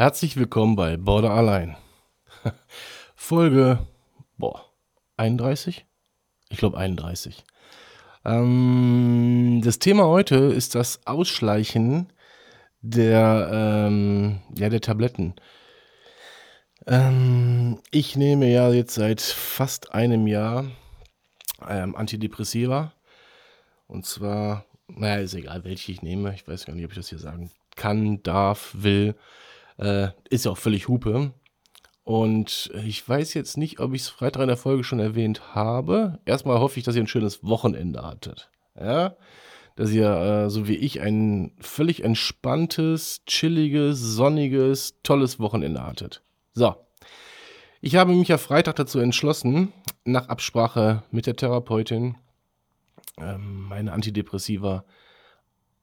Herzlich willkommen bei Border allein. Folge, boah, 31? Ich glaube 31. Ähm, das Thema heute ist das Ausschleichen der, ähm, ja, der Tabletten. Ähm, ich nehme ja jetzt seit fast einem Jahr ähm, Antidepressiva. Und zwar, naja, ist egal, welche ich nehme. Ich weiß gar nicht, ob ich das hier sagen kann, darf, will. Äh, ist ja auch völlig Hupe. Und ich weiß jetzt nicht, ob ich es Freitag in der Folge schon erwähnt habe. Erstmal hoffe ich, dass ihr ein schönes Wochenende hattet. Ja, dass ihr, äh, so wie ich, ein völlig entspanntes, chilliges, sonniges, tolles Wochenende hattet. So. Ich habe mich ja Freitag dazu entschlossen, nach Absprache mit der Therapeutin, ähm, meine Antidepressiva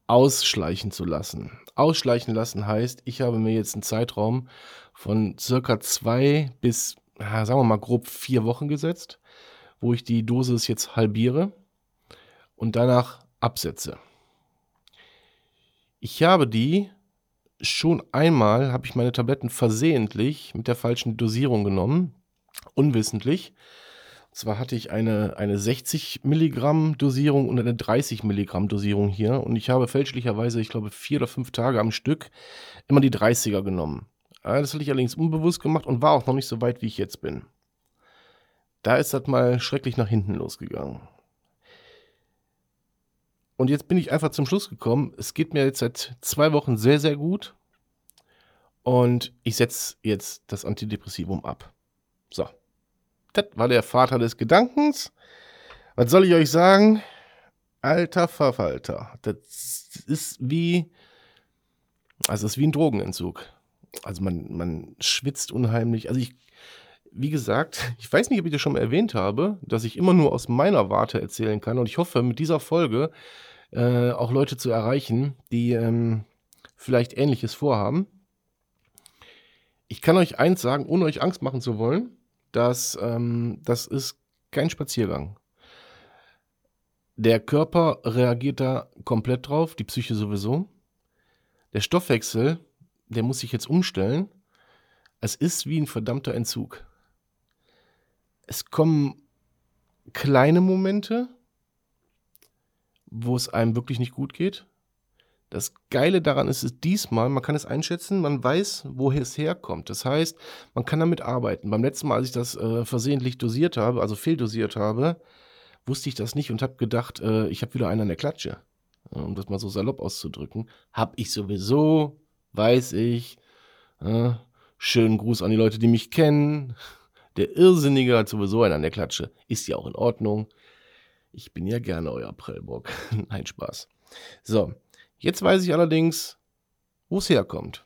ausschleichen zu lassen. Ausschleichen lassen heißt, ich habe mir jetzt einen Zeitraum von circa zwei bis, sagen wir mal, grob vier Wochen gesetzt, wo ich die Dosis jetzt halbiere und danach absetze. Ich habe die schon einmal, habe ich meine Tabletten versehentlich mit der falschen Dosierung genommen, unwissentlich zwar hatte ich eine, eine 60 Milligramm Dosierung und eine 30 Milligramm Dosierung hier und ich habe fälschlicherweise, ich glaube, vier oder fünf Tage am Stück immer die 30er genommen. Das hatte ich allerdings unbewusst gemacht und war auch noch nicht so weit, wie ich jetzt bin. Da ist das mal schrecklich nach hinten losgegangen. Und jetzt bin ich einfach zum Schluss gekommen. Es geht mir jetzt seit zwei Wochen sehr, sehr gut. Und ich setze jetzt das Antidepressivum ab. So. Das war der Vater des Gedankens. Was soll ich euch sagen? Alter Verfalter. Das ist wie, also ist wie ein Drogenentzug. Also man, man schwitzt unheimlich. Also ich, wie gesagt, ich weiß nicht, ob ich das schon mal erwähnt habe, dass ich immer nur aus meiner Warte erzählen kann. Und ich hoffe, mit dieser Folge äh, auch Leute zu erreichen, die ähm, vielleicht Ähnliches vorhaben. Ich kann euch eins sagen, ohne euch Angst machen zu wollen dass ähm, das ist kein Spaziergang. Der Körper reagiert da komplett drauf, die Psyche sowieso. Der Stoffwechsel, der muss sich jetzt umstellen. Es ist wie ein verdammter Entzug. Es kommen kleine Momente, wo es einem wirklich nicht gut geht. Das Geile daran ist es diesmal, man kann es einschätzen, man weiß, woher es herkommt. Das heißt, man kann damit arbeiten. Beim letzten Mal, als ich das äh, versehentlich dosiert habe, also fehldosiert habe, wusste ich das nicht und habe gedacht, äh, ich habe wieder einen an der Klatsche. Um das mal so salopp auszudrücken. Hab ich sowieso, weiß ich. Schönen Gruß an die Leute, die mich kennen. Der Irrsinnige hat sowieso einen an der Klatsche. Ist ja auch in Ordnung. Ich bin ja gerne euer Prellbock. Nein, Spaß. So, Jetzt weiß ich allerdings, wo es herkommt.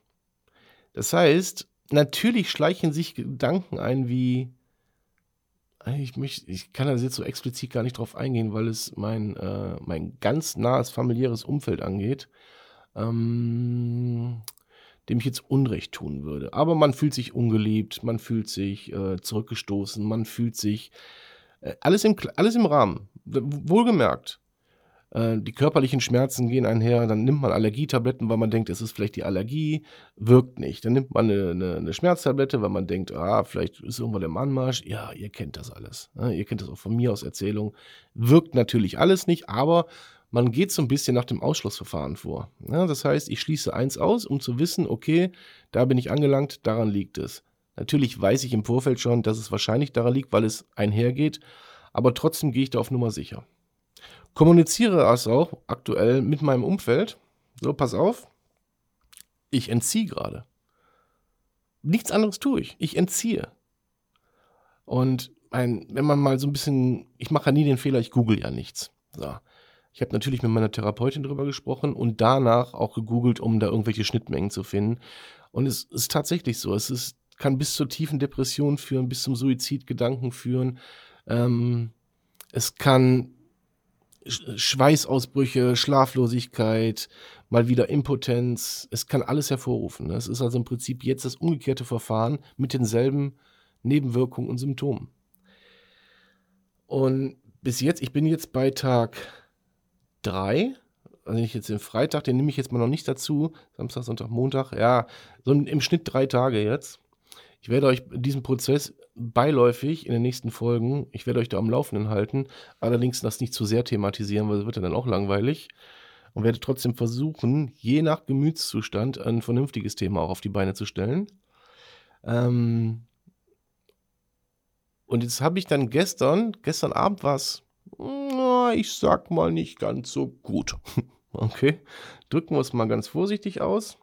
Das heißt, natürlich schleichen sich Gedanken ein wie, ich, möchte, ich kann da jetzt so explizit gar nicht drauf eingehen, weil es mein, äh, mein ganz nahes familiäres Umfeld angeht, ähm, dem ich jetzt Unrecht tun würde. Aber man fühlt sich ungeliebt, man fühlt sich äh, zurückgestoßen, man fühlt sich äh, alles, im, alles im Rahmen. Wohlgemerkt, äh, die körperlichen Schmerzen gehen einher, dann nimmt man Allergietabletten, weil man denkt, es ist vielleicht die Allergie, wirkt nicht. Dann nimmt man eine, eine, eine Schmerztablette, weil man denkt, ah, vielleicht ist irgendwo der Anmarsch. Ja, ihr kennt das alles. Ne? Ihr kennt das auch von mir aus Erzählung. Wirkt natürlich alles nicht, aber man geht so ein bisschen nach dem Ausschlussverfahren vor. Ja, das heißt, ich schließe eins aus, um zu wissen, okay, da bin ich angelangt, daran liegt es. Natürlich weiß ich im Vorfeld schon, dass es wahrscheinlich daran liegt, weil es einhergeht, aber trotzdem gehe ich da auf Nummer sicher kommuniziere das auch aktuell mit meinem Umfeld. So, pass auf, ich entziehe gerade. Nichts anderes tue ich. Ich entziehe. Und ein, wenn man mal so ein bisschen, ich mache ja nie den Fehler, ich google ja nichts. So. Ich habe natürlich mit meiner Therapeutin drüber gesprochen und danach auch gegoogelt, um da irgendwelche Schnittmengen zu finden. Und es ist tatsächlich so. Es ist, kann bis zur tiefen Depression führen, bis zum Suizidgedanken führen. Ähm, es kann Schweißausbrüche, Schlaflosigkeit, mal wieder Impotenz. Es kann alles hervorrufen. Ne? Es ist also im Prinzip jetzt das umgekehrte Verfahren mit denselben Nebenwirkungen und Symptomen. Und bis jetzt, ich bin jetzt bei Tag 3, also ich jetzt den Freitag, den nehme ich jetzt mal noch nicht dazu. Samstag, Sonntag, Montag, ja, so im Schnitt drei Tage jetzt. Ich werde euch diesen Prozess beiläufig in den nächsten Folgen, ich werde euch da am Laufenden halten, allerdings das nicht zu sehr thematisieren, weil es wird dann auch langweilig. Und werde trotzdem versuchen, je nach Gemütszustand ein vernünftiges Thema auch auf die Beine zu stellen. Ähm und jetzt habe ich dann gestern, gestern Abend war es, ich sag mal nicht ganz so gut. Okay, drücken wir es mal ganz vorsichtig aus.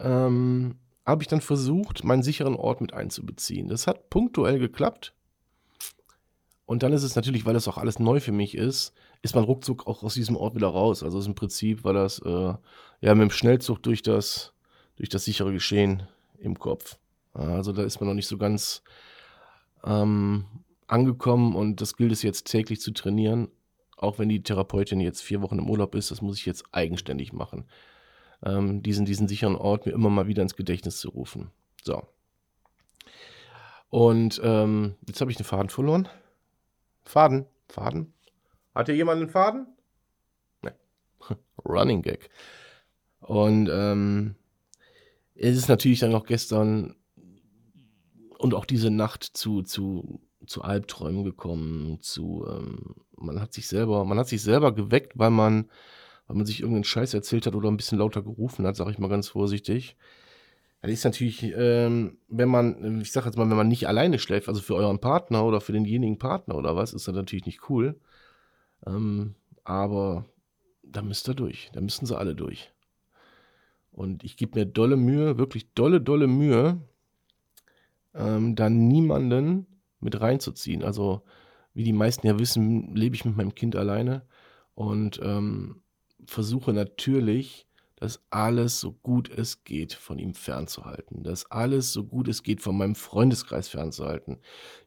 Ähm, habe ich dann versucht, meinen sicheren Ort mit einzubeziehen. Das hat punktuell geklappt. Und dann ist es natürlich, weil das auch alles neu für mich ist, ist man ruckzuck auch aus diesem Ort wieder raus. Also im Prinzip war das äh, ja mit dem Schnellzug durch das, durch das sichere Geschehen im Kopf. Also da ist man noch nicht so ganz ähm, angekommen und das gilt es jetzt täglich zu trainieren. Auch wenn die Therapeutin jetzt vier Wochen im Urlaub ist, das muss ich jetzt eigenständig machen ähm, diesen, diesen sicheren Ort mir immer mal wieder ins Gedächtnis zu rufen. So. Und ähm, jetzt habe ich den Faden verloren. Faden, Faden. Hat hier jemand einen Faden? Ne. Running Gag. Und ähm, es ist natürlich dann noch gestern und auch diese Nacht zu, zu, zu Albträumen gekommen, zu, ähm, man hat sich selber, man hat sich selber geweckt, weil man weil man sich irgendeinen Scheiß erzählt hat oder ein bisschen lauter gerufen hat, sage ich mal ganz vorsichtig. Das ist natürlich, ähm, wenn man, ich sage jetzt mal, wenn man nicht alleine schläft, also für euren Partner oder für denjenigen Partner oder was, ist das natürlich nicht cool. Ähm, aber da müsst ihr durch. Da müssen sie alle durch. Und ich gebe mir dolle Mühe, wirklich dolle, dolle Mühe, ähm, da niemanden mit reinzuziehen. Also, wie die meisten ja wissen, lebe ich mit meinem Kind alleine. Und ähm, versuche natürlich, das alles so gut es geht von ihm fernzuhalten. Das alles so gut es geht von meinem Freundeskreis fernzuhalten.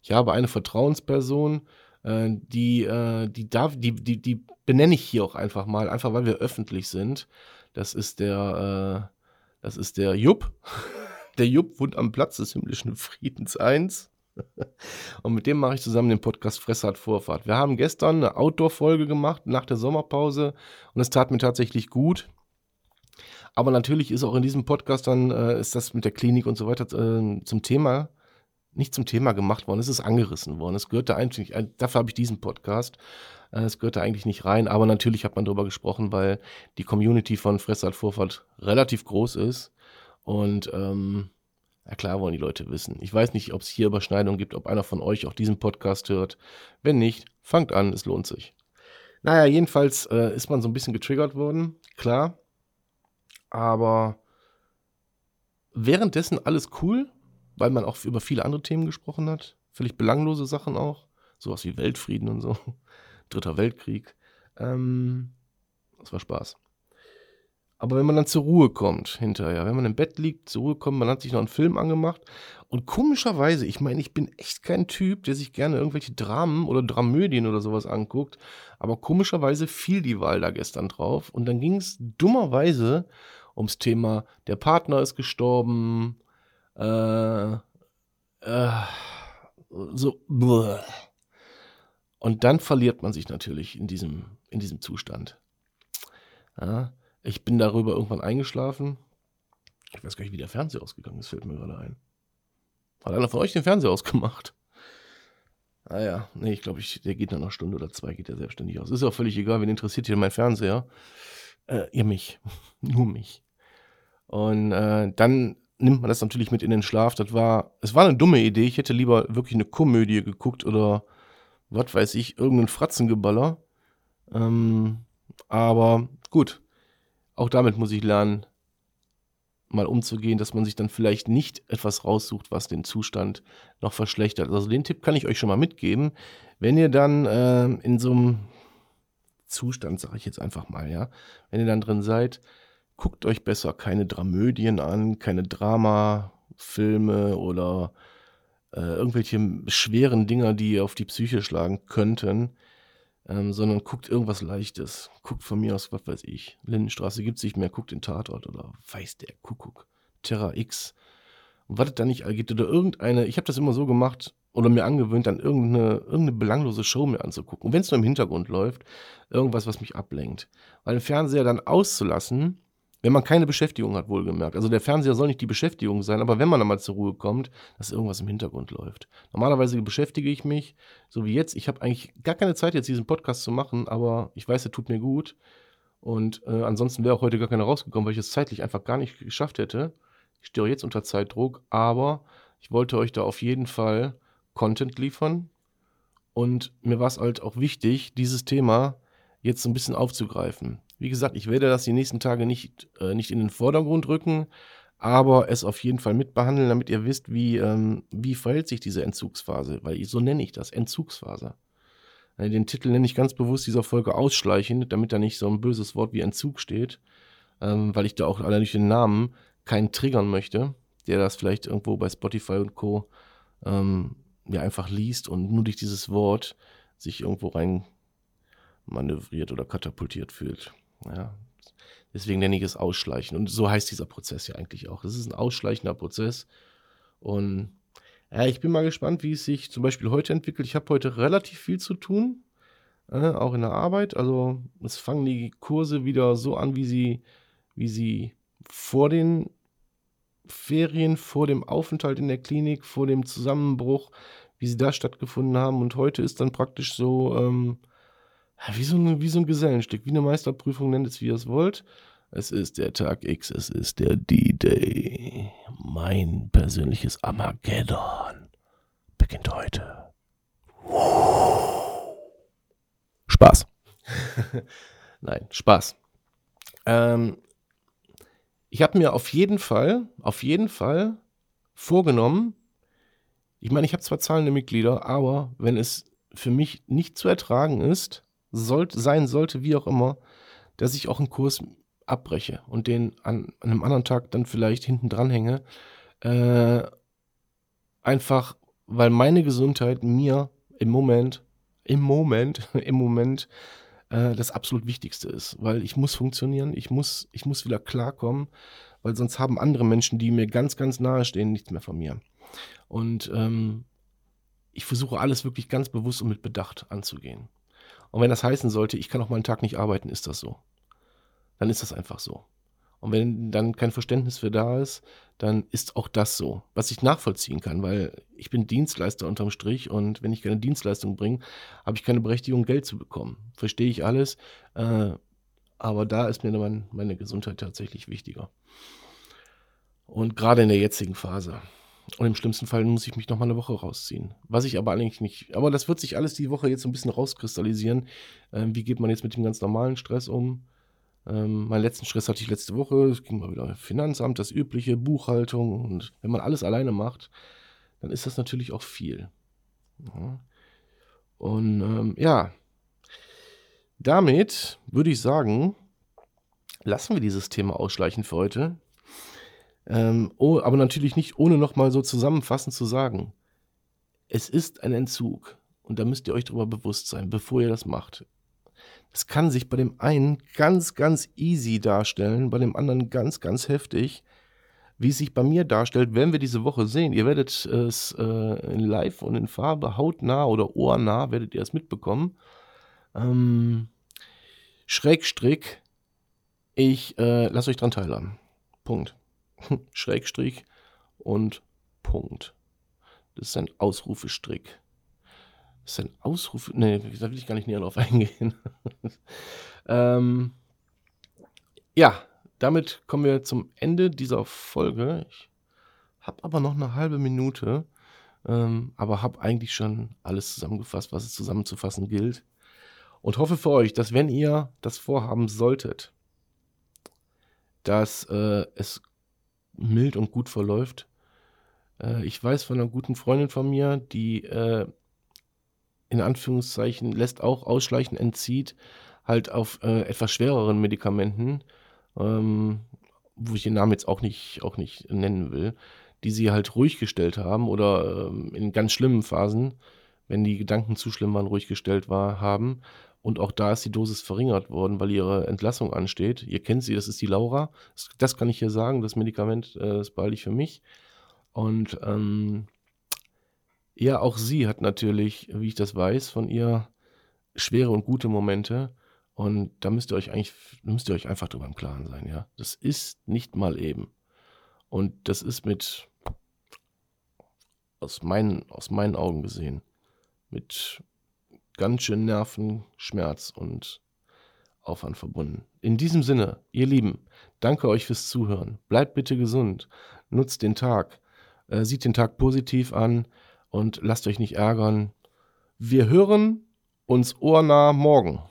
Ich habe eine Vertrauensperson, äh, die, äh, die darf, die, die, die benenne ich hier auch einfach mal, einfach weil wir öffentlich sind. Das ist der, äh, das ist der Jupp. Der Jupp wohnt am Platz des himmlischen Friedens 1. Und mit dem mache ich zusammen den Podcast Fressart Vorfahrt. Wir haben gestern eine Outdoor-Folge gemacht nach der Sommerpause und es tat mir tatsächlich gut. Aber natürlich ist auch in diesem Podcast dann, äh, ist das mit der Klinik und so weiter äh, zum Thema, nicht zum Thema gemacht worden, es ist angerissen worden. Es gehörte eigentlich, äh, dafür habe ich diesen Podcast, äh, es gehörte eigentlich nicht rein, aber natürlich hat man darüber gesprochen, weil die Community von Fressart Vorfahrt relativ groß ist und ähm, ja klar wollen die Leute wissen. Ich weiß nicht, ob es hier Überschneidungen gibt, ob einer von euch auch diesen Podcast hört. Wenn nicht, fangt an, es lohnt sich. Naja, jedenfalls äh, ist man so ein bisschen getriggert worden, klar. Aber währenddessen alles cool, weil man auch über viele andere Themen gesprochen hat. Völlig belanglose Sachen auch. Sowas wie Weltfrieden und so. Dritter Weltkrieg. Ähm, das war Spaß. Aber wenn man dann zur Ruhe kommt hinterher, wenn man im Bett liegt, zur Ruhe kommt, man hat sich noch einen Film angemacht und komischerweise, ich meine, ich bin echt kein Typ, der sich gerne irgendwelche Dramen oder Dramödien oder sowas anguckt, aber komischerweise fiel die Wahl da gestern drauf und dann ging es dummerweise ums Thema, der Partner ist gestorben, äh, äh, so, bleh. und dann verliert man sich natürlich in diesem, in diesem Zustand. Ja, ich bin darüber irgendwann eingeschlafen. Ich weiß gar nicht, wie der Fernseher ausgegangen ist, fällt mir gerade ein. Hat einer von euch den Fernseher ausgemacht? Ah ja, nee, ich glaube, der geht nach einer Stunde oder zwei, geht der selbstständig aus. Ist auch völlig egal, wen interessiert hier mein Fernseher? Äh, ihr mich. Nur mich. Und äh, dann nimmt man das natürlich mit in den Schlaf. Das war, es war eine dumme Idee. Ich hätte lieber wirklich eine Komödie geguckt oder was weiß ich, irgendeinen Fratzengeballer. Ähm, aber gut, auch damit muss ich lernen, mal umzugehen, dass man sich dann vielleicht nicht etwas raussucht, was den Zustand noch verschlechtert. Also den Tipp kann ich euch schon mal mitgeben. Wenn ihr dann äh, in so einem Zustand, sage ich jetzt einfach mal, ja, wenn ihr dann drin seid, guckt euch besser keine Dramödien an, keine Dramafilme oder äh, irgendwelche schweren Dinger, die auf die Psyche schlagen könnten, ähm, sondern guckt irgendwas Leichtes. Guckt von mir aus, was weiß ich. Lindenstraße gibt es nicht mehr, guckt den Tatort oder weiß der Kuckuck. Terra X. Und wartet da nicht geht oder irgendeine, ich habe das immer so gemacht oder mir angewöhnt, dann irgendeine, irgendeine belanglose Show mir anzugucken. Und wenn es nur im Hintergrund läuft, irgendwas, was mich ablenkt. Weil den Fernseher dann auszulassen, wenn man keine Beschäftigung hat, wohlgemerkt. Also der Fernseher soll nicht die Beschäftigung sein, aber wenn man dann mal zur Ruhe kommt, dass irgendwas im Hintergrund läuft. Normalerweise beschäftige ich mich, so wie jetzt. Ich habe eigentlich gar keine Zeit, jetzt diesen Podcast zu machen, aber ich weiß, er tut mir gut. Und äh, ansonsten wäre auch heute gar keiner rausgekommen, weil ich es zeitlich einfach gar nicht geschafft hätte. Ich stehe jetzt unter Zeitdruck, aber ich wollte euch da auf jeden Fall Content liefern. Und mir war es halt auch wichtig, dieses Thema jetzt so ein bisschen aufzugreifen. Wie gesagt, ich werde das die nächsten Tage nicht, äh, nicht in den Vordergrund rücken, aber es auf jeden Fall mitbehandeln, damit ihr wisst, wie, ähm, wie verhält sich diese Entzugsphase, weil ich, so nenne ich das, Entzugsphase. Äh, den Titel nenne ich ganz bewusst dieser Folge ausschleichend, damit da nicht so ein böses Wort wie Entzug steht, ähm, weil ich da auch allein durch den Namen keinen triggern möchte, der das vielleicht irgendwo bei Spotify und Co. Ähm, ja einfach liest und nur durch dieses Wort sich irgendwo rein manövriert oder katapultiert fühlt. Ja. Deswegen nenne ich es Ausschleichen. Und so heißt dieser Prozess ja eigentlich auch. Das ist ein ausschleichender Prozess. Und ja, ich bin mal gespannt, wie es sich zum Beispiel heute entwickelt. Ich habe heute relativ viel zu tun, äh, auch in der Arbeit. Also es fangen die Kurse wieder so an, wie sie, wie sie vor den Ferien, vor dem Aufenthalt in der Klinik, vor dem Zusammenbruch, wie sie da stattgefunden haben. Und heute ist dann praktisch so, ähm, wie so, ein, wie so ein Gesellenstück, wie eine Meisterprüfung, nennt es wie ihr es wollt. Es ist der Tag X, es ist der D-Day. Mein persönliches Armageddon beginnt heute. Spaß. Nein, Spaß. Ähm, ich habe mir auf jeden Fall, auf jeden Fall vorgenommen, ich meine, ich habe zwar zahlende Mitglieder, aber wenn es für mich nicht zu ertragen ist, sollte, sein sollte, wie auch immer, dass ich auch einen Kurs abbreche und den an, an einem anderen Tag dann vielleicht hinten dran hänge. Äh, einfach, weil meine Gesundheit mir im Moment, im Moment, im Moment äh, das absolut Wichtigste ist. Weil ich muss funktionieren, ich muss, ich muss wieder klarkommen, weil sonst haben andere Menschen, die mir ganz, ganz nahe stehen, nichts mehr von mir. Und ähm, ich versuche alles wirklich ganz bewusst und mit Bedacht anzugehen. Und wenn das heißen sollte, ich kann auch mal einen Tag nicht arbeiten, ist das so. Dann ist das einfach so. Und wenn dann kein Verständnis für da ist, dann ist auch das so, was ich nachvollziehen kann, weil ich bin Dienstleister unterm Strich und wenn ich keine Dienstleistung bringe, habe ich keine Berechtigung, Geld zu bekommen. Verstehe ich alles, äh, aber da ist mir mein, meine Gesundheit tatsächlich wichtiger. Und gerade in der jetzigen Phase. Und im schlimmsten Fall muss ich mich noch mal eine Woche rausziehen. Was ich aber eigentlich nicht. Aber das wird sich alles die Woche jetzt so ein bisschen rauskristallisieren. Ähm, wie geht man jetzt mit dem ganz normalen Stress um? Ähm, meinen letzten Stress hatte ich letzte Woche. Es ging mal wieder Finanzamt, das übliche, Buchhaltung. Und wenn man alles alleine macht, dann ist das natürlich auch viel. Ja. Und ähm, ja, damit würde ich sagen, lassen wir dieses Thema ausschleichen für heute. Ähm, oh, aber natürlich nicht, ohne nochmal so zusammenfassend zu sagen, es ist ein Entzug. Und da müsst ihr euch darüber bewusst sein, bevor ihr das macht. Das kann sich bei dem einen ganz, ganz easy darstellen, bei dem anderen ganz, ganz heftig. Wie es sich bei mir darstellt, werden wir diese Woche sehen. Ihr werdet es äh, in Live und in Farbe, hautnah oder ohrnah, werdet ihr es mitbekommen. Ähm, Schrägstrick, ich äh, lasse euch dran teilhaben. Punkt. Schrägstrich und Punkt. Das ist ein Ausrufestrick. Das ist ein Ausrufe. Nee, da will ich gar nicht näher drauf eingehen. ähm, ja, damit kommen wir zum Ende dieser Folge. Ich habe aber noch eine halbe Minute, ähm, aber habe eigentlich schon alles zusammengefasst, was es zusammenzufassen gilt. Und hoffe für euch, dass wenn ihr das vorhaben solltet, dass äh, es mild und gut verläuft. Äh, ich weiß von einer guten Freundin von mir, die äh, in Anführungszeichen lässt auch ausschleichen, entzieht, halt auf äh, etwas schwereren Medikamenten. ähm, wo ich den Namen jetzt auch nicht, auch nicht nennen will, die sie halt ruhig gestellt haben oder ähm, in ganz schlimmen Phasen, wenn die Gedanken zu schlimm waren, ruhig gestellt war, haben. Und auch da ist die Dosis verringert worden, weil ihre Entlassung ansteht. Ihr kennt sie, das ist die Laura. Das, das kann ich hier sagen, das Medikament äh, ist ich für mich. Und ähm, ja, auch sie hat natürlich, wie ich das weiß, von ihr schwere und gute Momente. Und da müsst ihr euch eigentlich, müsst ihr euch einfach drüber im Klaren sein, ja. Das ist nicht mal eben. Und das ist mit, aus meinen, aus meinen Augen gesehen, mit ganz schön Nerven, Schmerz und Aufwand verbunden. In diesem Sinne, ihr Lieben, danke euch fürs Zuhören. Bleibt bitte gesund. Nutzt den Tag. Äh, sieht den Tag positiv an und lasst euch nicht ärgern. Wir hören uns ohrnah morgen.